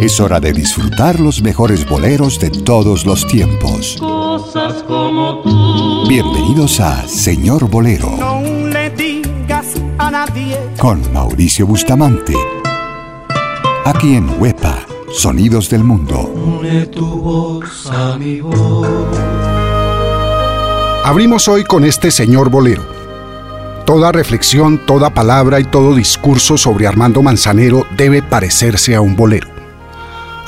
Es hora de disfrutar los mejores boleros de todos los tiempos. Cosas como tú. Bienvenidos a Señor Bolero. No le digas a nadie. Con Mauricio Bustamante. Aquí en Huepa, Sonidos del Mundo. Une tu voz a mi voz. Abrimos hoy con este Señor Bolero. Toda reflexión, toda palabra y todo discurso sobre Armando Manzanero debe parecerse a un bolero.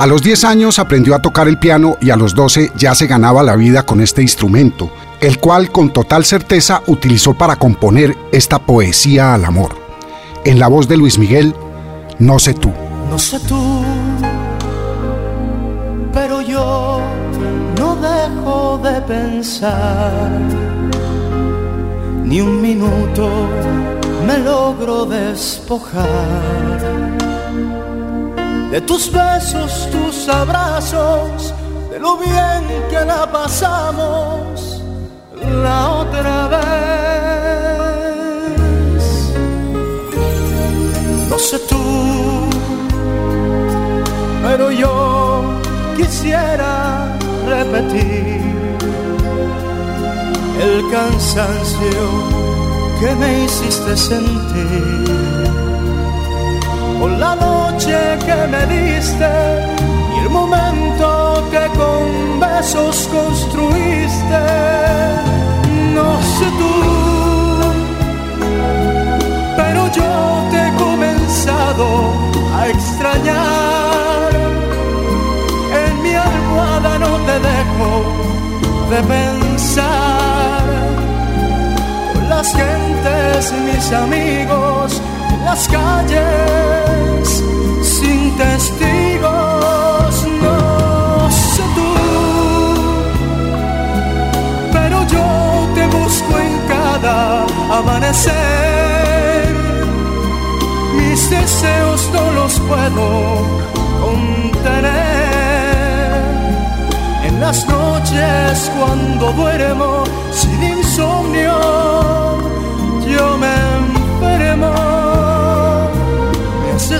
A los 10 años aprendió a tocar el piano y a los 12 ya se ganaba la vida con este instrumento, el cual con total certeza utilizó para componer esta poesía al amor. En la voz de Luis Miguel, No sé tú. No sé tú, pero yo no dejo de pensar. Ni un minuto me logro despojar de tus besos, tus abrazos, de lo bien que la pasamos la otra vez. No sé tú, pero yo quisiera repetir el cansancio que me hiciste sentir por la noche que me diste y el momento que con besos construiste. No sé tú, pero yo te he comenzado a extrañar. En mi almohada no te dejo de pensar. Con las gentes, mis amigos, las calles sin testigos. No sé tú, pero yo te busco en cada amanecer. Mis deseos no los puedo contener. En las noches cuando duermo sin insomnio, yo me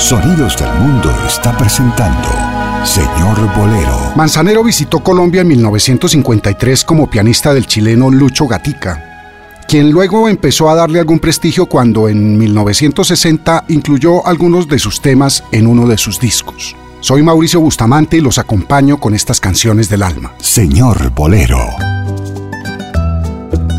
Sonidos del Mundo está presentando Señor Bolero. Manzanero visitó Colombia en 1953 como pianista del chileno Lucho Gatica, quien luego empezó a darle algún prestigio cuando en 1960 incluyó algunos de sus temas en uno de sus discos. Soy Mauricio Bustamante y los acompaño con estas canciones del alma. Señor Bolero.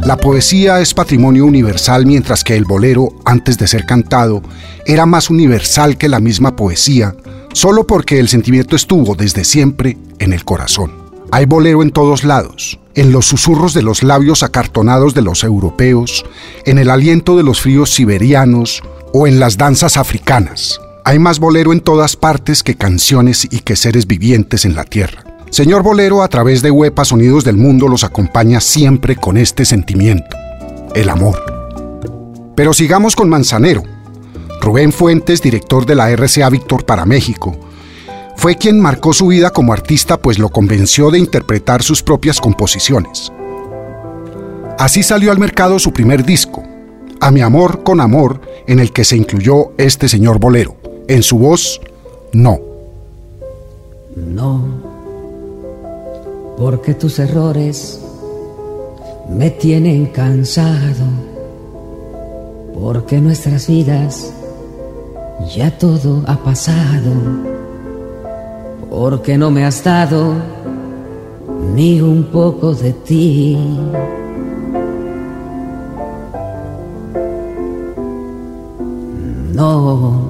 La poesía es patrimonio universal mientras que el bolero, antes de ser cantado, era más universal que la misma poesía, solo porque el sentimiento estuvo desde siempre en el corazón. Hay bolero en todos lados, en los susurros de los labios acartonados de los europeos, en el aliento de los fríos siberianos o en las danzas africanas. Hay más bolero en todas partes que canciones y que seres vivientes en la tierra. Señor Bolero, a través de Huepa Sonidos del Mundo, los acompaña siempre con este sentimiento, el amor. Pero sigamos con Manzanero. Rubén Fuentes, director de la RCA Víctor para México, fue quien marcó su vida como artista pues lo convenció de interpretar sus propias composiciones. Así salió al mercado su primer disco, A mi amor con amor, en el que se incluyó este señor bolero. En su voz, no. No, porque tus errores me tienen cansado, porque nuestras vidas ya todo ha pasado, porque no me has dado ni un poco de ti. No,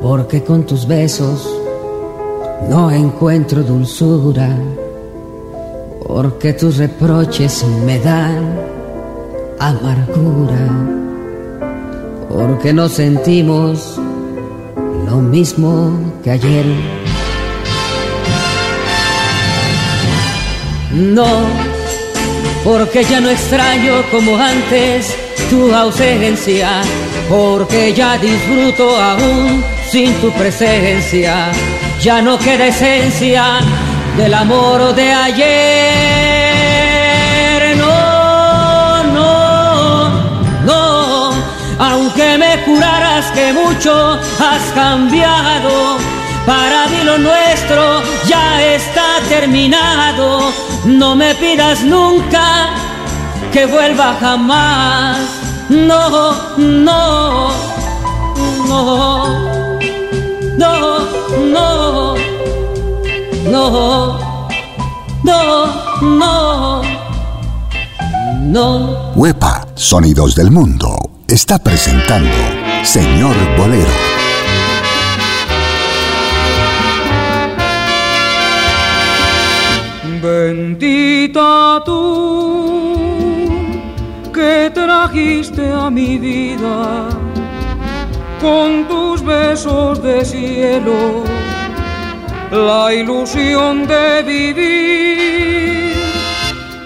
porque con tus besos no encuentro dulzura, porque tus reproches me dan amargura, porque no sentimos lo mismo que ayer. No, porque ya no extraño como antes tu ausencia, porque ya disfruto aún sin tu presencia, ya no queda esencia del amor de ayer. No, no, no, aunque me juraras que mucho has cambiado, para mí lo nuestro ya está terminado. No me pidas nunca que vuelva jamás. No, no, no, no, no, no, no, no, no. Huepa, Sonidos del Mundo, está presentando Señor Bolero. Bendita tú que trajiste a mi vida con tus besos de cielo la ilusión de vivir.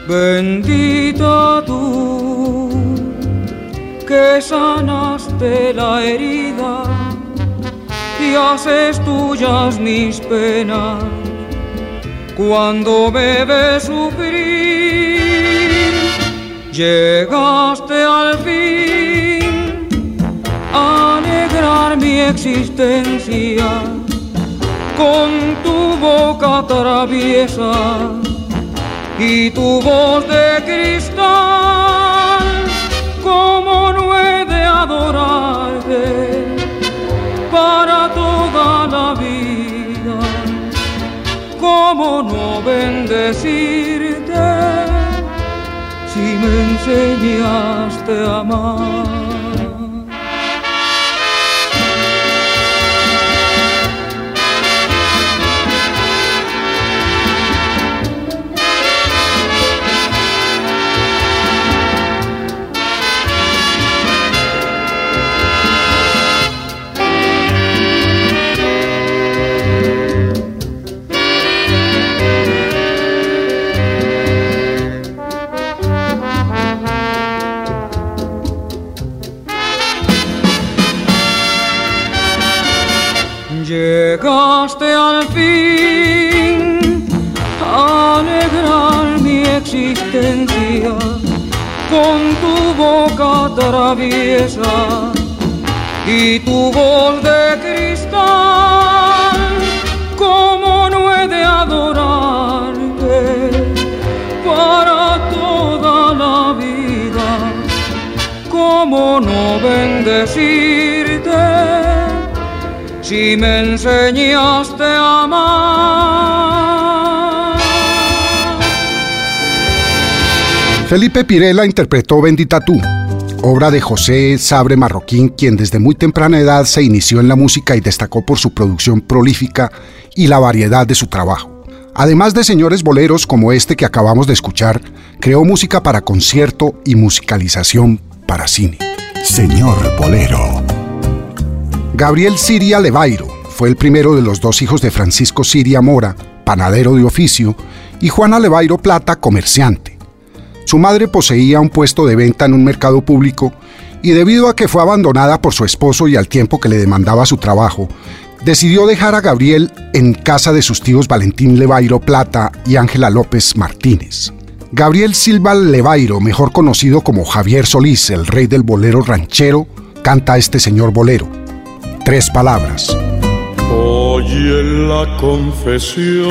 Bendita tú que sanaste la herida y haces tuyas mis penas cuando me ves sufrir, llegaste al fin a alegrar mi existencia con tu boca traviesa y tu voz de cristal. Como no he de adorarte para toda la vida? ¿Cómo no bendecirte si me enseñaste a amar? Traviesa y tu voz de cristal. ¿Cómo no he de adorarte para toda la vida? ¿Cómo no bendecirte? si me enseñaste a amar. Felipe Pirela interpretó Bendita tú, obra de José Sabre Marroquín, quien desde muy temprana edad se inició en la música y destacó por su producción prolífica y la variedad de su trabajo. Además de señores boleros como este que acabamos de escuchar, creó música para concierto y musicalización para cine. Señor Bolero. Gabriel Siria Levairo fue el primero de los dos hijos de Francisco Siria Mora, panadero de oficio, y Juana Levairo Plata, comerciante. Su madre poseía un puesto de venta en un mercado público y debido a que fue abandonada por su esposo y al tiempo que le demandaba su trabajo, decidió dejar a Gabriel en casa de sus tíos Valentín Levairo Plata y Ángela López Martínez. Gabriel Silva Levairo, mejor conocido como Javier Solís, el rey del bolero ranchero, canta este señor bolero tres palabras. Oye la confesión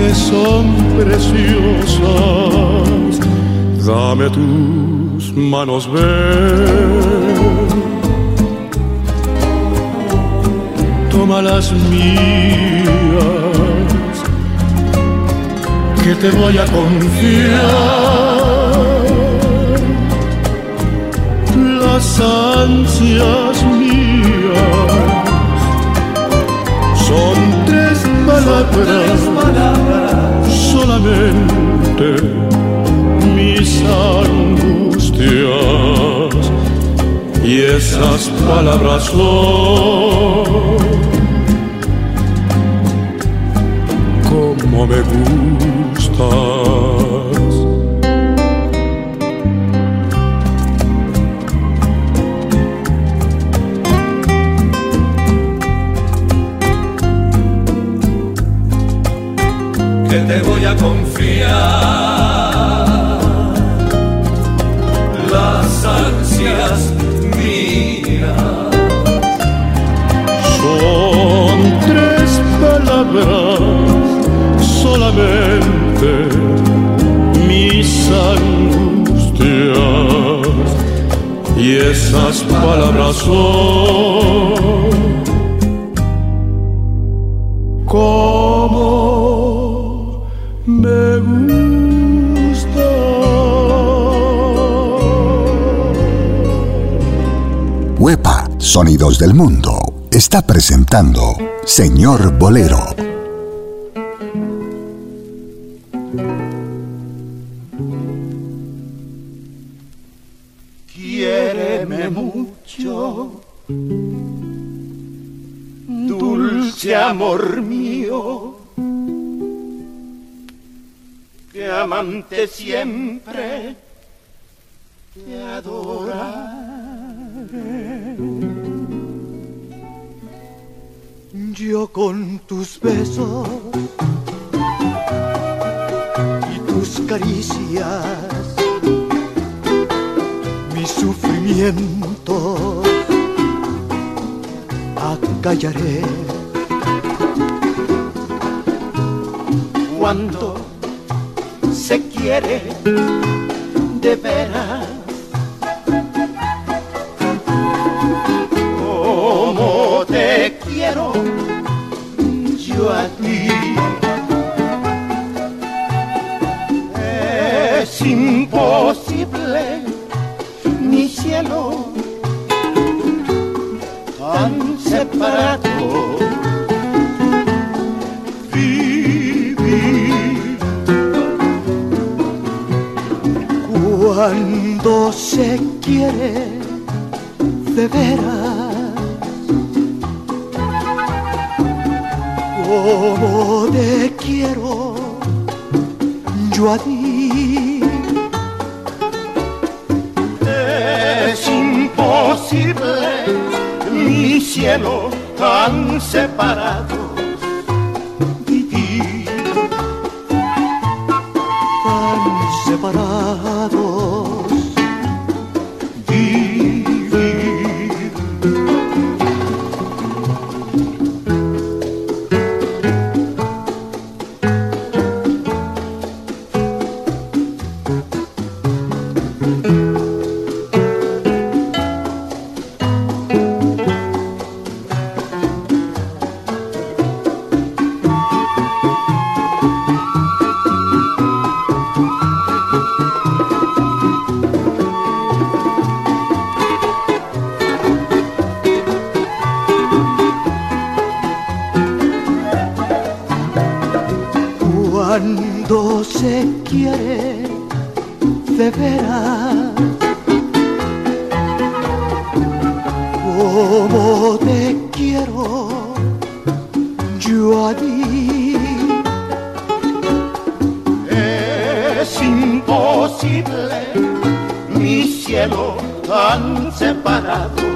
que son preciosas. Dame tus manos, ven. Toma las mías, que te voy a confiar las ansias mías esas palabras son como me gustas. Del Mundo, está presentando Señor Bolero. Caricias mi sufrimiento acallaré. Cuando se quiere de veras, como te quiero yo a ti. Imposible mi cielo tan separado. Vivir cuando se quiere de veras como te quiero yo a ti cielo tan separado se quiere de veras como te quiero junto a ti. Es imposible, mi cielo tan separado,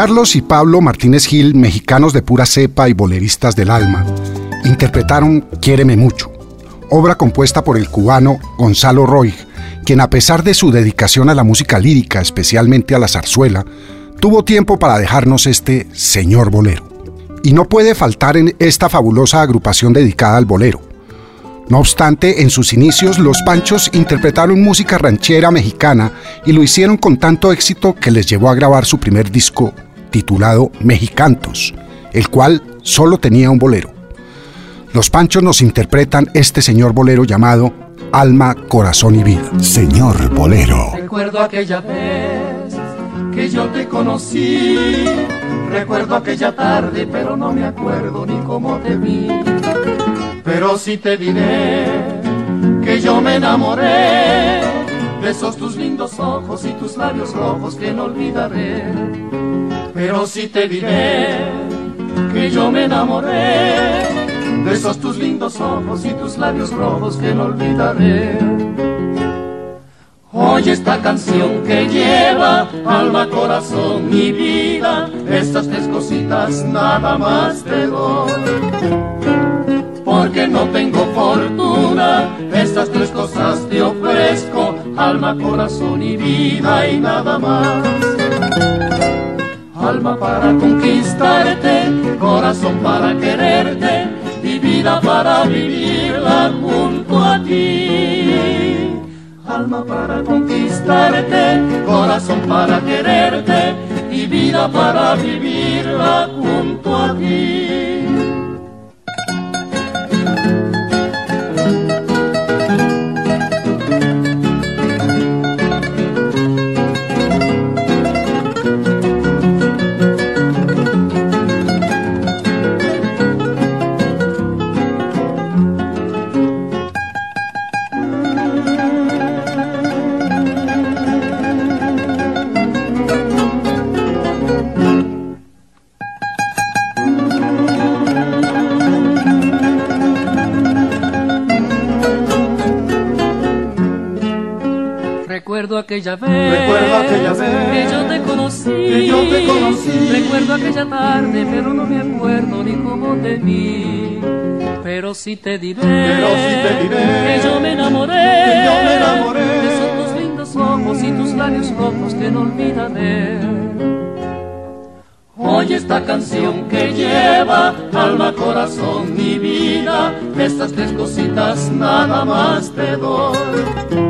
Carlos y Pablo Martínez Gil, mexicanos de pura cepa y boleristas del alma, interpretaron Quiéreme mucho, obra compuesta por el cubano Gonzalo Roig, quien a pesar de su dedicación a la música lírica, especialmente a la zarzuela, tuvo tiempo para dejarnos este señor bolero. Y no puede faltar en esta fabulosa agrupación dedicada al bolero. No obstante, en sus inicios los Panchos interpretaron música ranchera mexicana y lo hicieron con tanto éxito que les llevó a grabar su primer disco titulado Mexicantos, el cual solo tenía un bolero. Los Panchos nos interpretan este señor bolero llamado Alma, Corazón y Vida. Señor Bolero. Recuerdo aquella vez que yo te conocí. Recuerdo aquella tarde, pero no me acuerdo ni cómo te vi. Pero sí te diré que yo me enamoré de esos tus lindos ojos y tus labios rojos que no olvidaré. Pero sí te diré que yo me enamoré de esos tus lindos ojos y tus labios rojos que no olvidaré. Oye esta canción que lleva alma, corazón y vida, estas tres cositas nada más te doy. Porque no tengo fortuna, estas tres cosas te ofrezco, alma, corazón y vida y nada más alma para conquistarte, corazón para quererte y vida para vivirla junto a ti. Alma para conquistarte, corazón para quererte y vida para vivirla junto a ti. Aquella vez, Recuerdo aquella vez que yo te conocí, que yo te conocí. Recuerdo aquella tarde, pero no me acuerdo ni cómo te vi. Pero sí te diré, Pero sí te diré que yo me enamoré, que yo me enamoré de esos tus lindos ojos y tus labios rojos que no olvidaré. Oye esta canción que lleva alma, corazón y vida, estas tres cositas nada más te doy.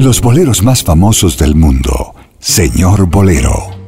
Los boleros más famosos del mundo. Señor Bolero.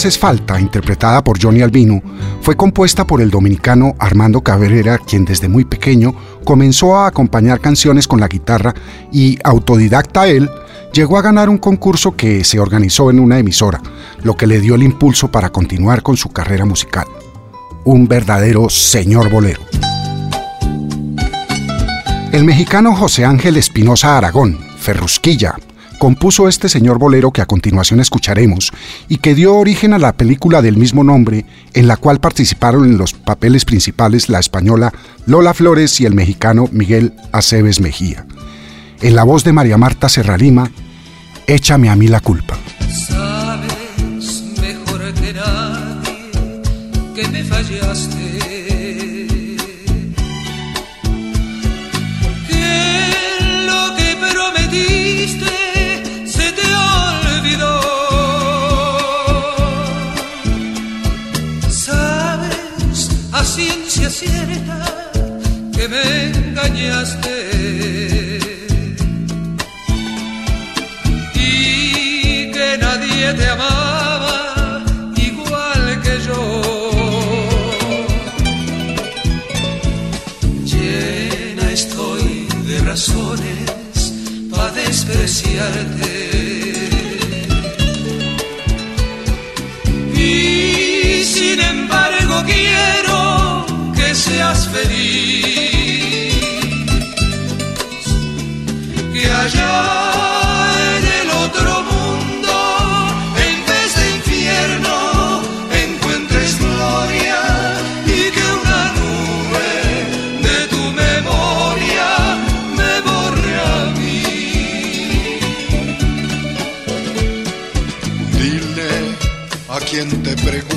Haces falta, interpretada por Johnny Albino, fue compuesta por el dominicano Armando Cabrera, quien desde muy pequeño comenzó a acompañar canciones con la guitarra y, autodidacta él, llegó a ganar un concurso que se organizó en una emisora, lo que le dio el impulso para continuar con su carrera musical. Un verdadero señor bolero. El mexicano José Ángel Espinosa Aragón, Ferrusquilla, compuso este señor bolero que a continuación escucharemos y que dio origen a la película del mismo nombre, en la cual participaron en los papeles principales la española Lola Flores y el mexicano Miguel Aceves Mejía. En la voz de María Marta Serralima, Échame a mí la culpa. Sabes mejor que me fallaste. Que me engañaste. y que nadie te amaba igual que yo. Llena estoy de razones para despreciarte. Y sin embargo quiero que seas feliz allá en el otro mundo, en vez de infierno, encuentres gloria y que una nube de tu memoria me borre a mí. Dile a quien te pregunte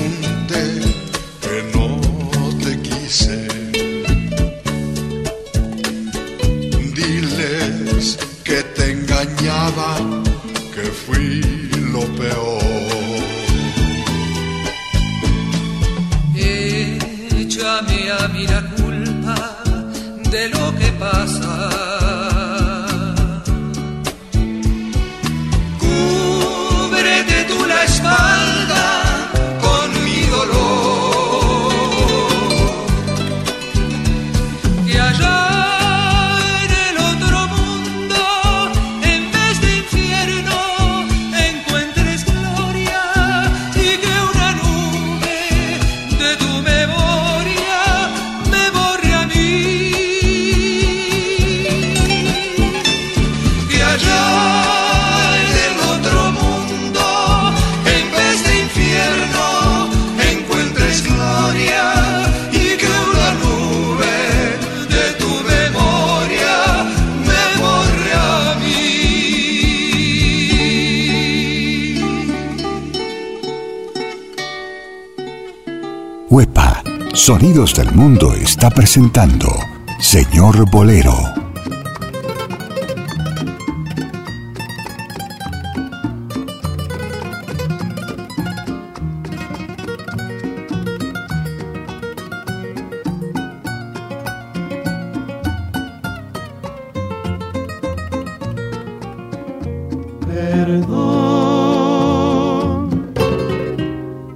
amor bolero.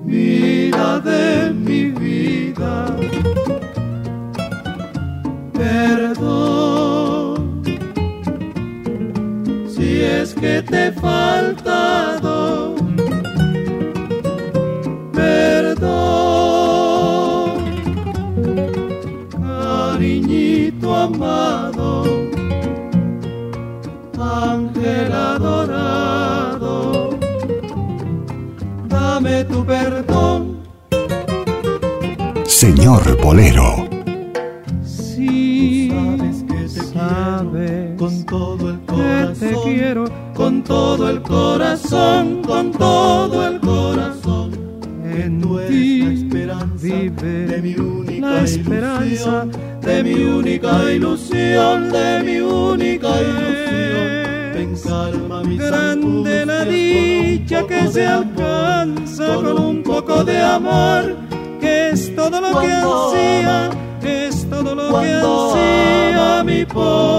Vida de mi vida. Te faltado. Perdón, cariñito amado, ángel adorado, dame tu perdón. Señor Bolero. Todo el corazón, con todo el corazón. En tu ti la esperanza vive de mi única la esperanza de mi única ilusión, de mi única ilusión. Calma Grande la dicha que se alcanza con un poco de amor, que es todo lo que ansía es todo lo que ansía mi pobre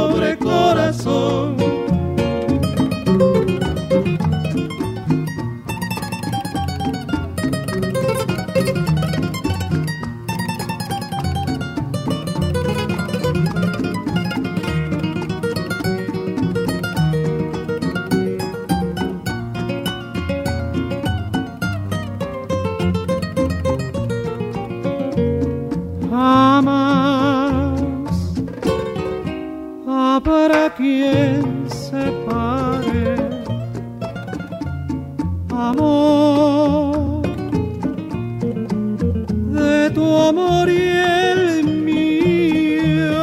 tu amor y el mío,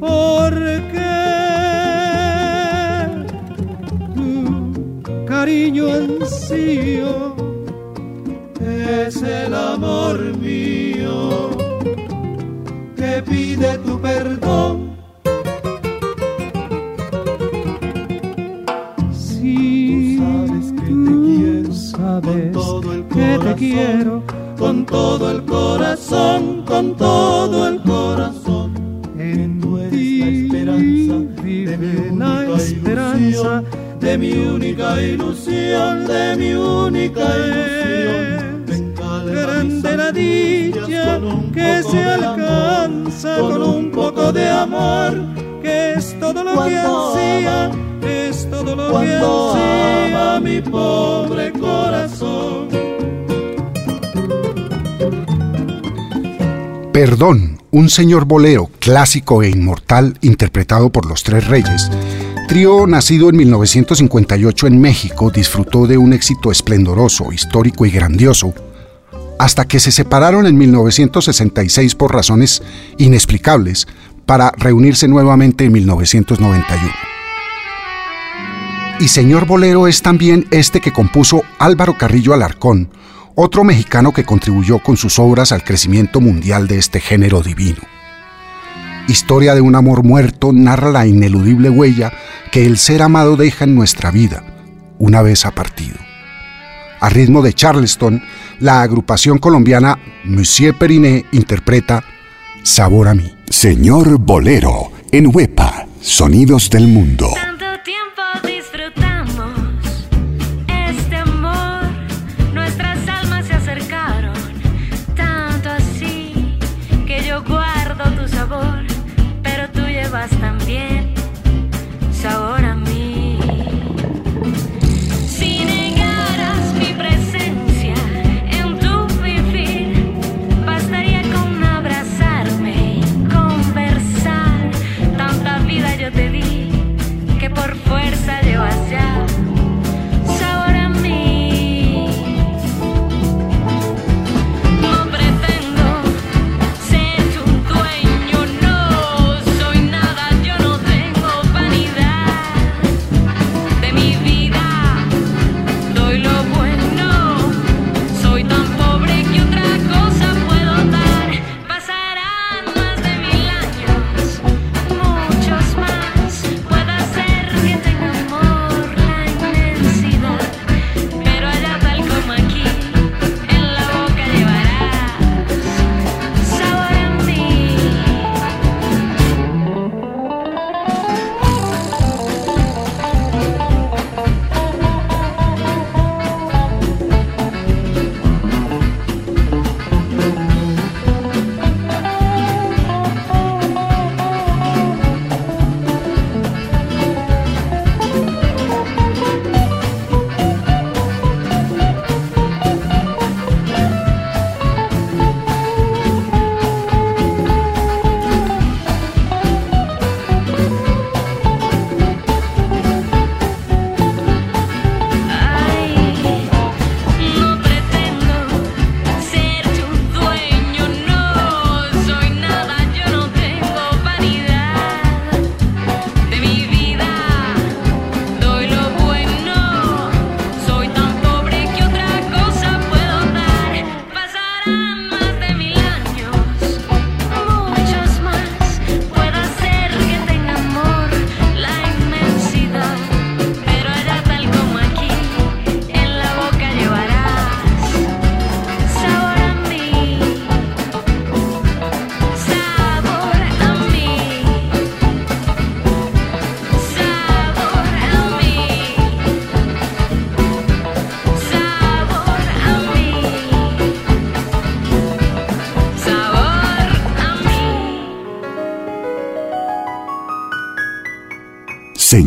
porque tu cariño ansío es el amor mío que pide tu perdón. Si sabes que te quiero, sabes que te quiero todo el corazón, con todo el corazón. En tu esperanza vive la esperanza de mi única ilusión, de mi única ilusión. Grande la dicha que se alcanza con un poco de amor, que es todo lo que ansía, es todo lo que ansía mi pobre corazón. Perdón, un señor bolero clásico e inmortal interpretado por los Tres Reyes. Trío nacido en 1958 en México disfrutó de un éxito esplendoroso, histórico y grandioso, hasta que se separaron en 1966 por razones inexplicables para reunirse nuevamente en 1991. Y Señor Bolero es también este que compuso Álvaro Carrillo Alarcón, otro mexicano que contribuyó con sus obras al crecimiento mundial de este género divino. Historia de un amor muerto narra la ineludible huella que el ser amado deja en nuestra vida, una vez ha partido. A ritmo de Charleston, la agrupación colombiana Monsieur Periné interpreta Sabor a mí. Señor Bolero, en Huepa, Sonidos del Mundo.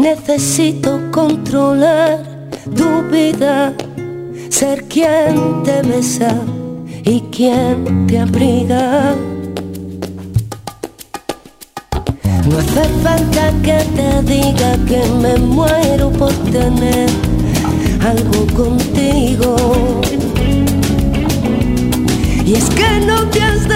Necesito controlar tu vida, ser quien te besa y quien te abriga. No hace falta que te diga que me muero por tener algo contigo. Y es que no te has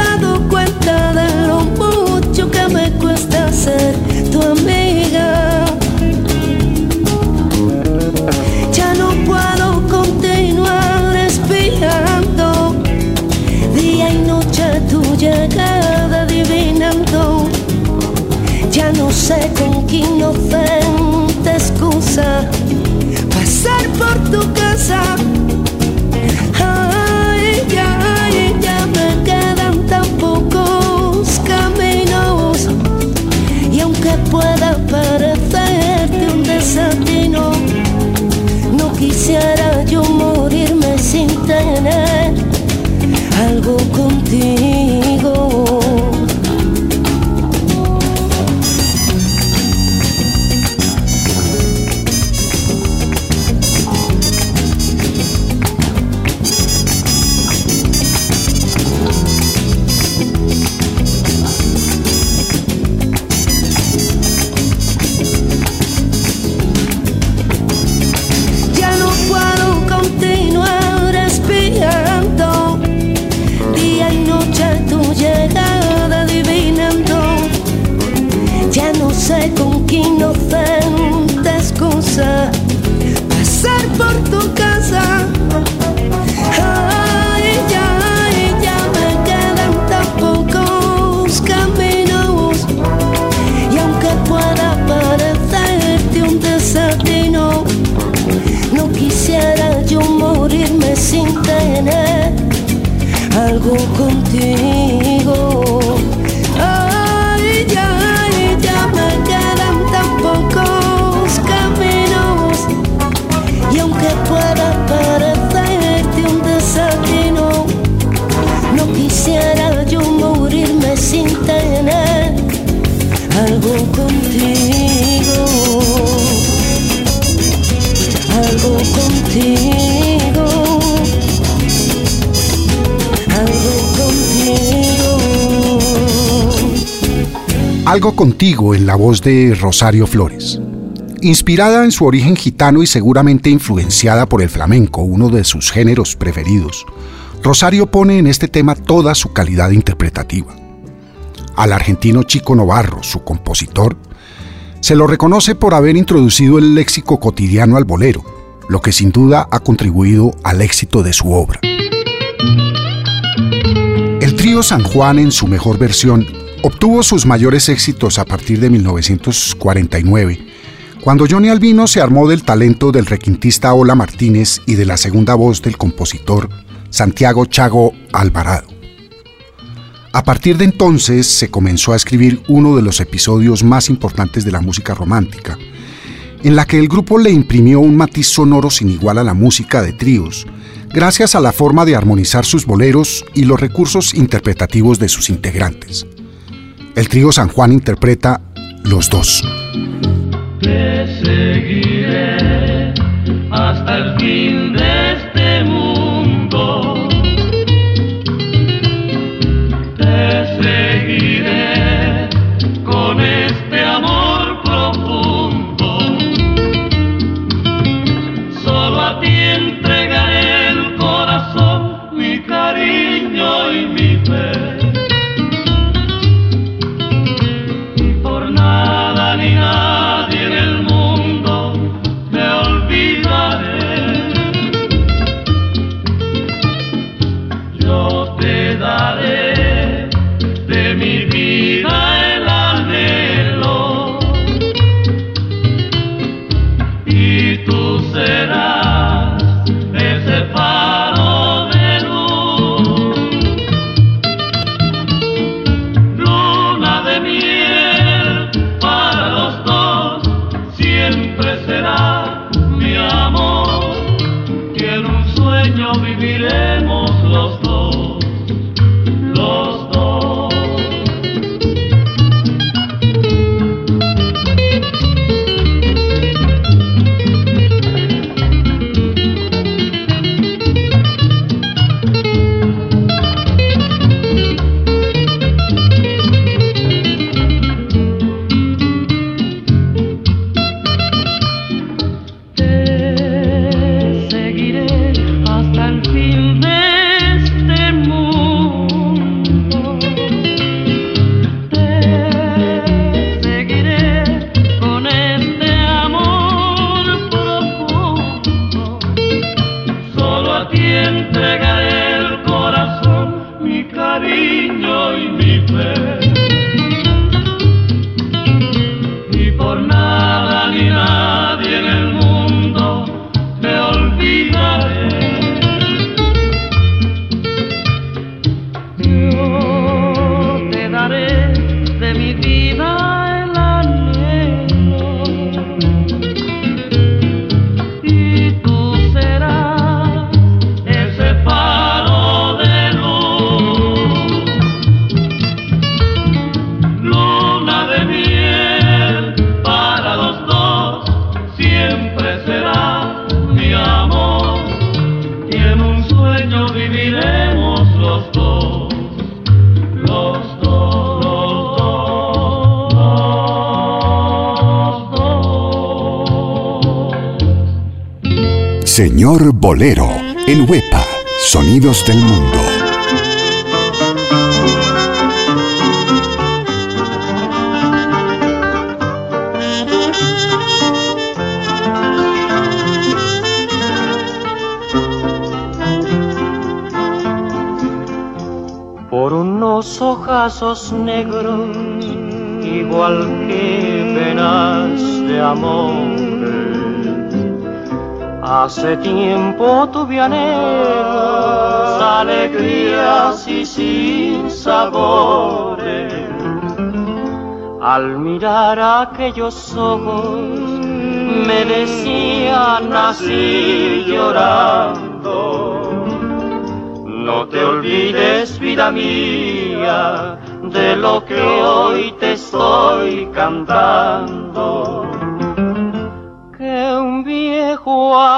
con inocente excusa pasar por tu casa. Algo contigo en la voz de Rosario Flores. Inspirada en su origen gitano y seguramente influenciada por el flamenco, uno de sus géneros preferidos, Rosario pone en este tema toda su calidad interpretativa. Al argentino Chico Novarro, su compositor, se lo reconoce por haber introducido el léxico cotidiano al bolero, lo que sin duda ha contribuido al éxito de su obra. El trío San Juan en su mejor versión obtuvo sus mayores éxitos a partir de 1949, cuando Johnny Albino se armó del talento del requintista Ola Martínez y de la segunda voz del compositor Santiago Chago Alvarado. A partir de entonces se comenzó a escribir uno de los episodios más importantes de la música romántica, en la que el grupo le imprimió un matiz sonoro sin igual a la música de tríos, gracias a la forma de armonizar sus boleros y los recursos interpretativos de sus integrantes. El trío San Juan interpreta Los dos. Te seguiré hasta el fin de este mundo. Señor Bolero, en Huepa, Sonidos del Mundo. por unos ojazos negros, igual que penas de amor. Hace tiempo tuve anhelos, alegrías y sin sabores. Al mirar aquellos ojos, me decían así llorando. No te olvides, vida mía, de lo que hoy te estoy cantando.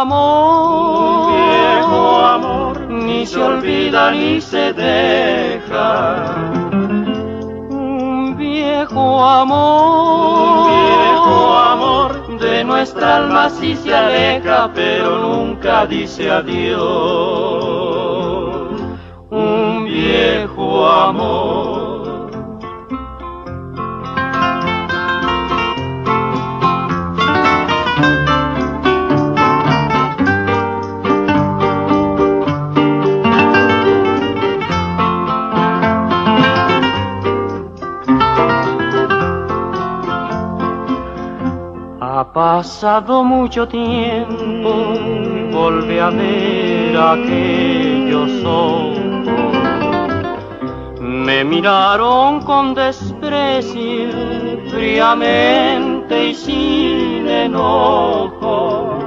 Amor, un viejo amor, ni se olvida ni se deja. Un viejo amor, un viejo amor, de nuestra alma sí se aleja, pero nunca dice adiós un viejo amor. Pasado mucho tiempo, volví a ver aquellos ojos. Me miraron con desprecio, fríamente y sin enojo.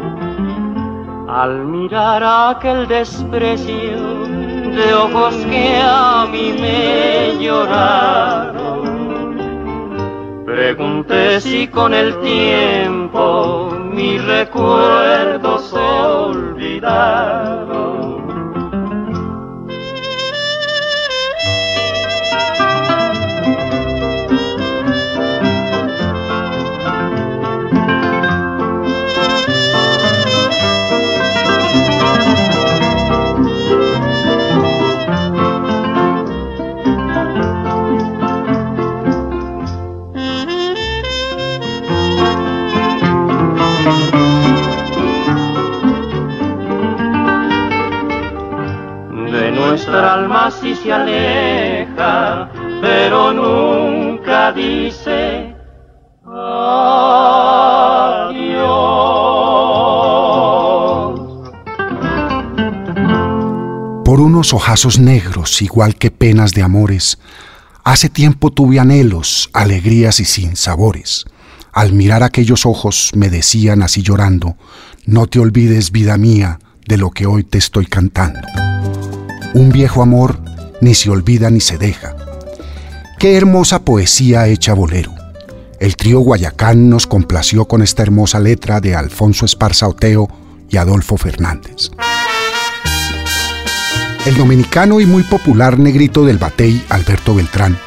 Al mirar aquel desprecio de ojos que a mí me lloraron, Pregunté si con el tiempo mis recuerdos nuestra alma se aleja, pero nunca dice adiós. Por unos ojazos negros, igual que penas de amores, hace tiempo tuve anhelos, alegrías y sinsabores. Al mirar aquellos ojos me decían así llorando, no te olvides, vida mía, de lo que hoy te estoy cantando. Un viejo amor ni se olvida ni se deja. Qué hermosa poesía hecha bolero. El trío Guayacán nos complació con esta hermosa letra de Alfonso Esparza Oteo y Adolfo Fernández. El dominicano y muy popular negrito del batey, Alberto Beltrán,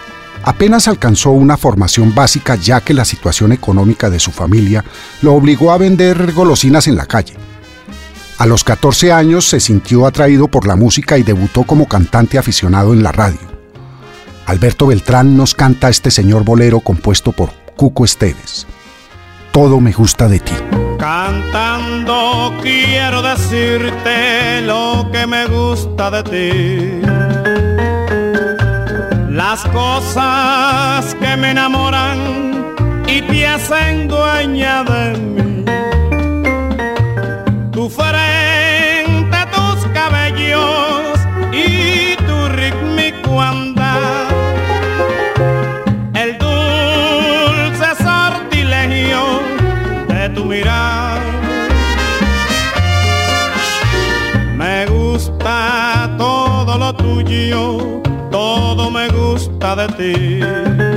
apenas alcanzó una formación básica ya que la situación económica de su familia lo obligó a vender golosinas en la calle. A los 14 años se sintió atraído por la música y debutó como cantante aficionado en la radio. Alberto Beltrán nos canta este señor bolero compuesto por Cuco Esteves. Todo me gusta de ti. Cantando quiero decirte lo que me gusta de ti. Las cosas que me enamoran y te hacen dueña de mí. Tu frente, todo me gusta de ti.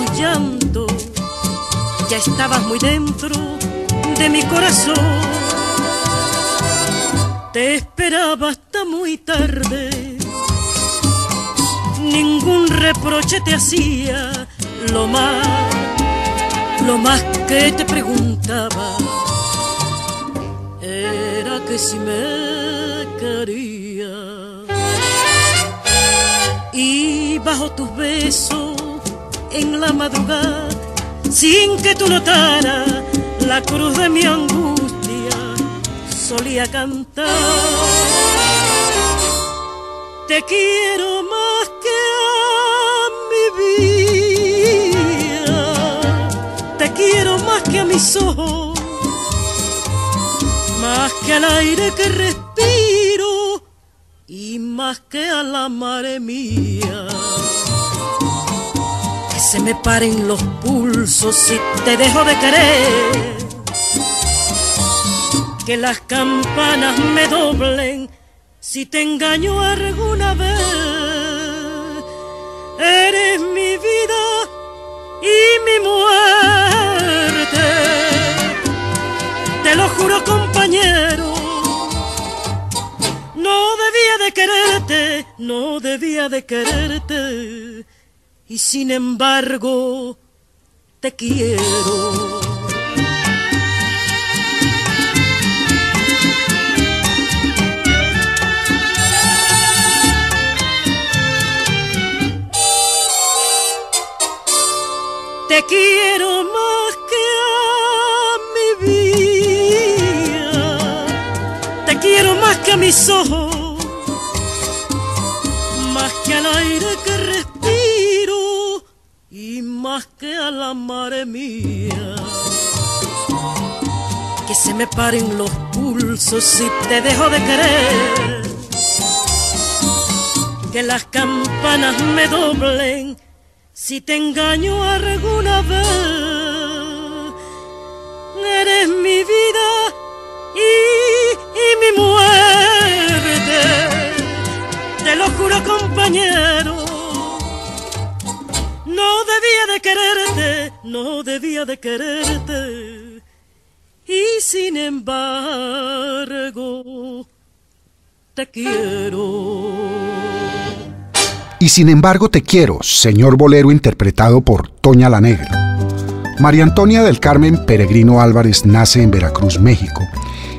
Los llantos, ya estabas muy dentro de mi corazón. Te esperaba hasta muy tarde, ningún reproche te hacía, lo más, lo más que te preguntaba era que si me quería. Y bajo tus besos en la madrugada, sin que tú notaras la cruz de mi angustia, solía cantar. Te quiero más que a mi vida, te quiero más que a mis ojos más que al aire que respiro y más que a la mare mía. Que se me paren los pulsos si te dejo de querer. Que las campanas me doblen si te engaño alguna vez. Eres mi vida y mi muerte te lo juro compañero. No debía de quererte, no debía de quererte y sin embargo te quiero. Te quiero más que a mi vida, te quiero más que a mis ojos más que a la madre mía. Que se me paren los pulsos si te dejo de querer. Que las campanas me doblen si te engaño alguna vez. Eres mi vida y, y mi muerte. Te lo juro compañero. Debía de quererte, no debía de quererte. Y sin embargo, te quiero. Y sin embargo te quiero, señor bolero interpretado por Toña la Negra. María Antonia del Carmen Peregrino Álvarez nace en Veracruz, México,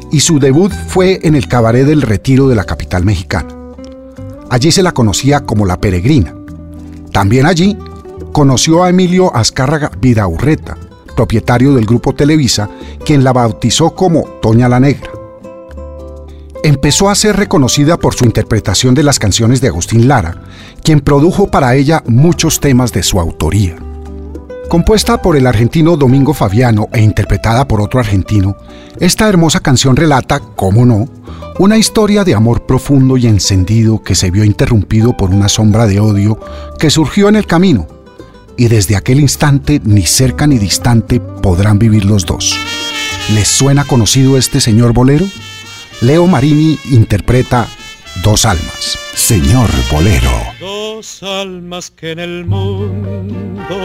y su debut fue en el Cabaret del Retiro de la capital mexicana. Allí se la conocía como la Peregrina. También allí conoció a Emilio Azcárraga Vidaurreta, propietario del grupo Televisa, quien la bautizó como Toña la Negra. Empezó a ser reconocida por su interpretación de las canciones de Agustín Lara, quien produjo para ella muchos temas de su autoría. Compuesta por el argentino Domingo Fabiano e interpretada por otro argentino, esta hermosa canción relata, cómo no, una historia de amor profundo y encendido que se vio interrumpido por una sombra de odio que surgió en el camino, y desde aquel instante ni cerca ni distante podrán vivir los dos. ¿Les suena conocido este señor bolero? Leo Marini interpreta Dos almas. Señor bolero. Dos almas que en el mundo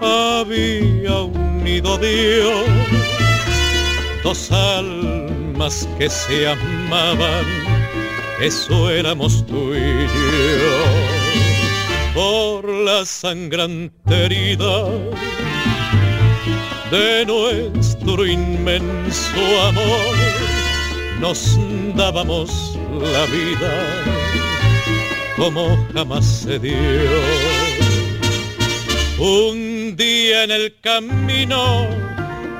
había unido Dios, dos almas que se amaban, eso éramos tú y yo, por la sangrante herida de nuestro inmenso amor, nos dábamos la vida como jamás se dio. Un día en el camino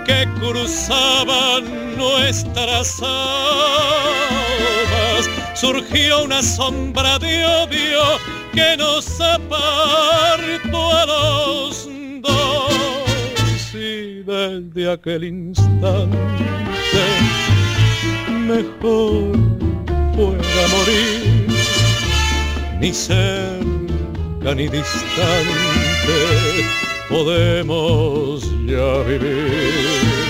que cruzaban nuestras almas, surgió una sombra de odio que nos apartó a los dos. Y desde aquel instante mejor fuera morir, ni cerca ni distante podemos ya vivir.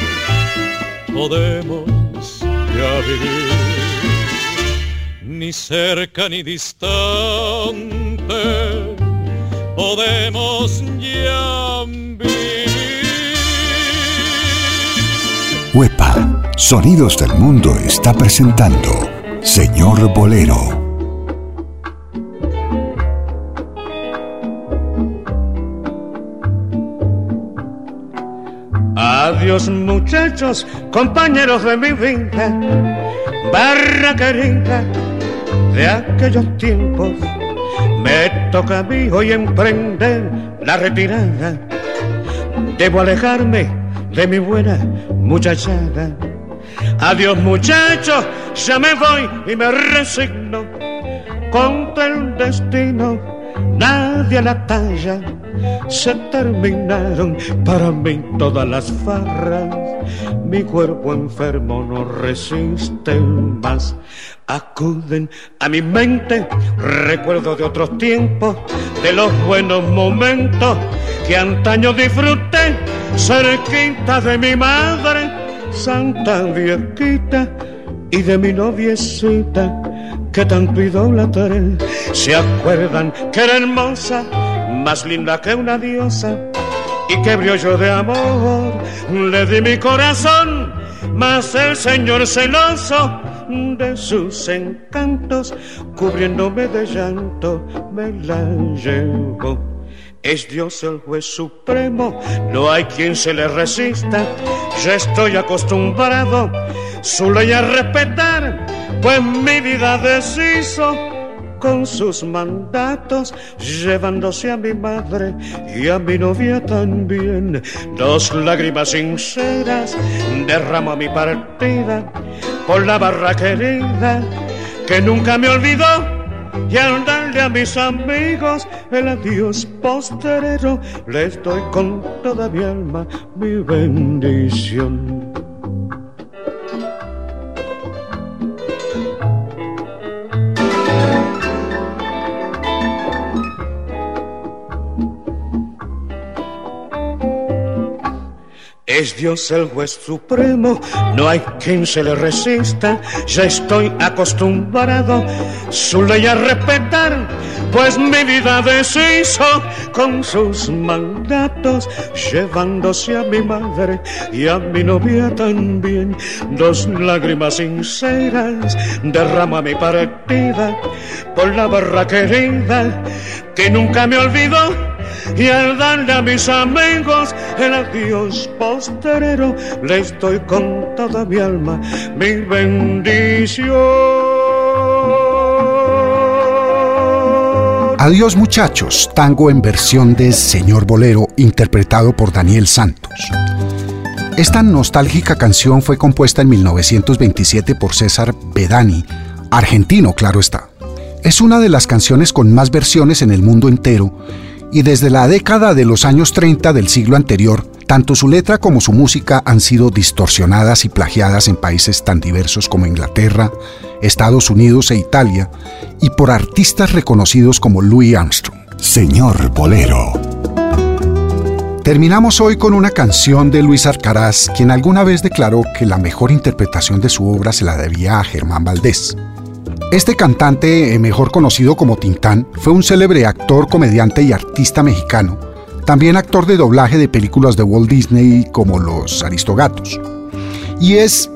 podemos ya vivir, ni cerca ni distante, podemos ya vivir. Huepa, Sonidos del Mundo está presentando Señor Bolero. Adiós muchachos, compañeros de mi vida, barra querida de aquellos tiempos. Me toca a mí hoy emprender la retirada. Debo alejarme de mi buena muchachada. Adiós muchachos, ya me voy y me resigno contra el destino. Nadie la talla se terminaron para mí todas las farras. Mi cuerpo enfermo no resiste más. Acuden a mi mente recuerdos de otros tiempos, de los buenos momentos que antaño disfruté cerquita de mi madre, santa viejita, y de mi noviecita que tanto idolatré. Se acuerdan que era hermosa, más linda que una diosa, y que yo de amor le di mi corazón, mas el Señor celoso de sus encantos, cubriéndome de llanto, me la llevó. Es Dios el juez supremo, no hay quien se le resista. Yo estoy acostumbrado su ley a respetar, pues mi vida deshizo con sus mandatos, llevándose a mi madre y a mi novia también. Dos lágrimas sinceras derramo mi partida por la barra querida que nunca me olvidó. Y al darle a mis amigos el adiós posterero, les doy con toda mi alma mi bendición. Es Dios el juez supremo, no hay quien se le resista. Ya estoy acostumbrado su ley a respetar, pues mi vida deshizo con sus mandatos, llevándose a mi madre y a mi novia también. Dos lágrimas sinceras derramo a mi partida por la barra querida que nunca me olvidó y al darle a mis amigos el adiós posterero, les doy con mi alma mi bendición. Adiós muchachos, tango en versión de Señor Bolero, interpretado por Daniel Santos. Esta nostálgica canción fue compuesta en 1927 por César Bedani, argentino, claro está. Es una de las canciones con más versiones en el mundo entero y desde la década de los años 30 del siglo anterior, tanto su letra como su música han sido distorsionadas y plagiadas en países tan diversos como Inglaterra, Estados Unidos e Italia, y por artistas reconocidos como Louis Armstrong. Señor Bolero. Terminamos hoy con una canción de Luis Arcaraz, quien alguna vez declaró que la mejor interpretación de su obra se la debía a Germán Valdés. Este cantante, eh, mejor conocido como Tintán, fue un célebre actor, comediante y artista mexicano, también actor de doblaje de películas de Walt Disney como Los Aristogatos. Y es,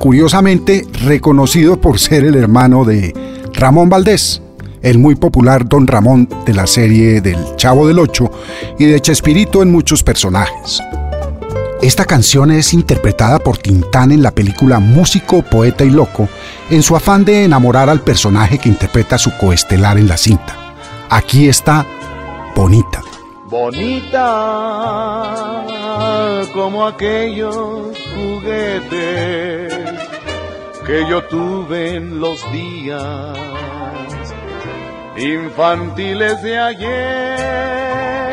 curiosamente, reconocido por ser el hermano de Ramón Valdés, el muy popular Don Ramón de la serie del Chavo del Ocho y de Chespirito en muchos personajes. Esta canción es interpretada por Tintán en la película Músico, Poeta y Loco, en su afán de enamorar al personaje que interpreta su coestelar en la cinta. Aquí está Bonita. Bonita como aquellos juguetes que yo tuve en los días infantiles de ayer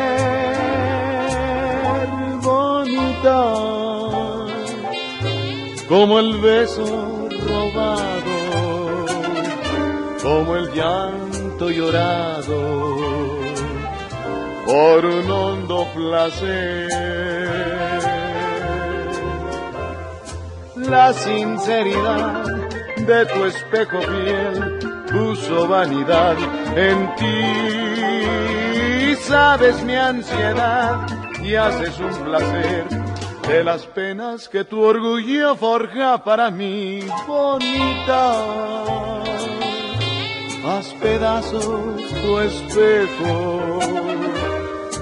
como el beso robado, como el llanto llorado por un hondo placer. La sinceridad de tu espejo piel puso vanidad en ti. Sabes mi ansiedad y haces un placer de las penas que tu orgullo forja para mí, bonita. Haz pedazos tu espejo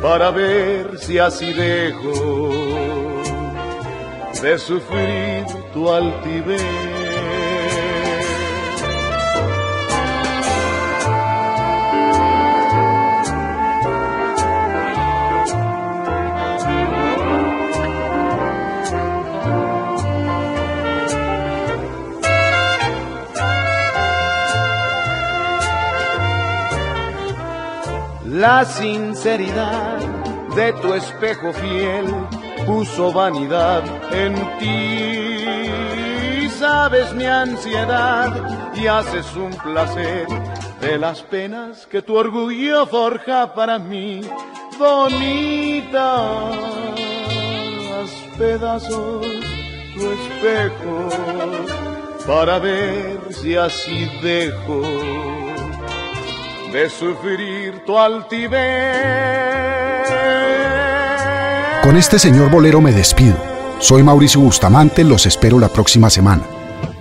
para ver si así dejo de sufrir tu altivez. La sinceridad de tu espejo fiel puso vanidad en ti. Sabes mi ansiedad y haces un placer de las penas que tu orgullo forja para mí. Bonita, haz pedazos tu espejo para ver si así dejo de sufrir tu altivez. Con este señor bolero me despido. Soy Mauricio Bustamante, los espero la próxima semana.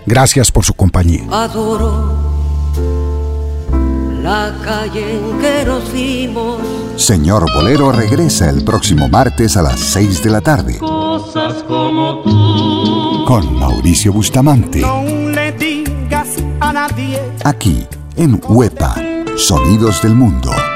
Gracias por su compañía. Adoro la calle en que nos vimos. Señor Bolero regresa el próximo martes a las 6 de la tarde. Cosas como tú. Con Mauricio Bustamante. No le digas a nadie. Aquí, en Huepa, Sonidos del Mundo.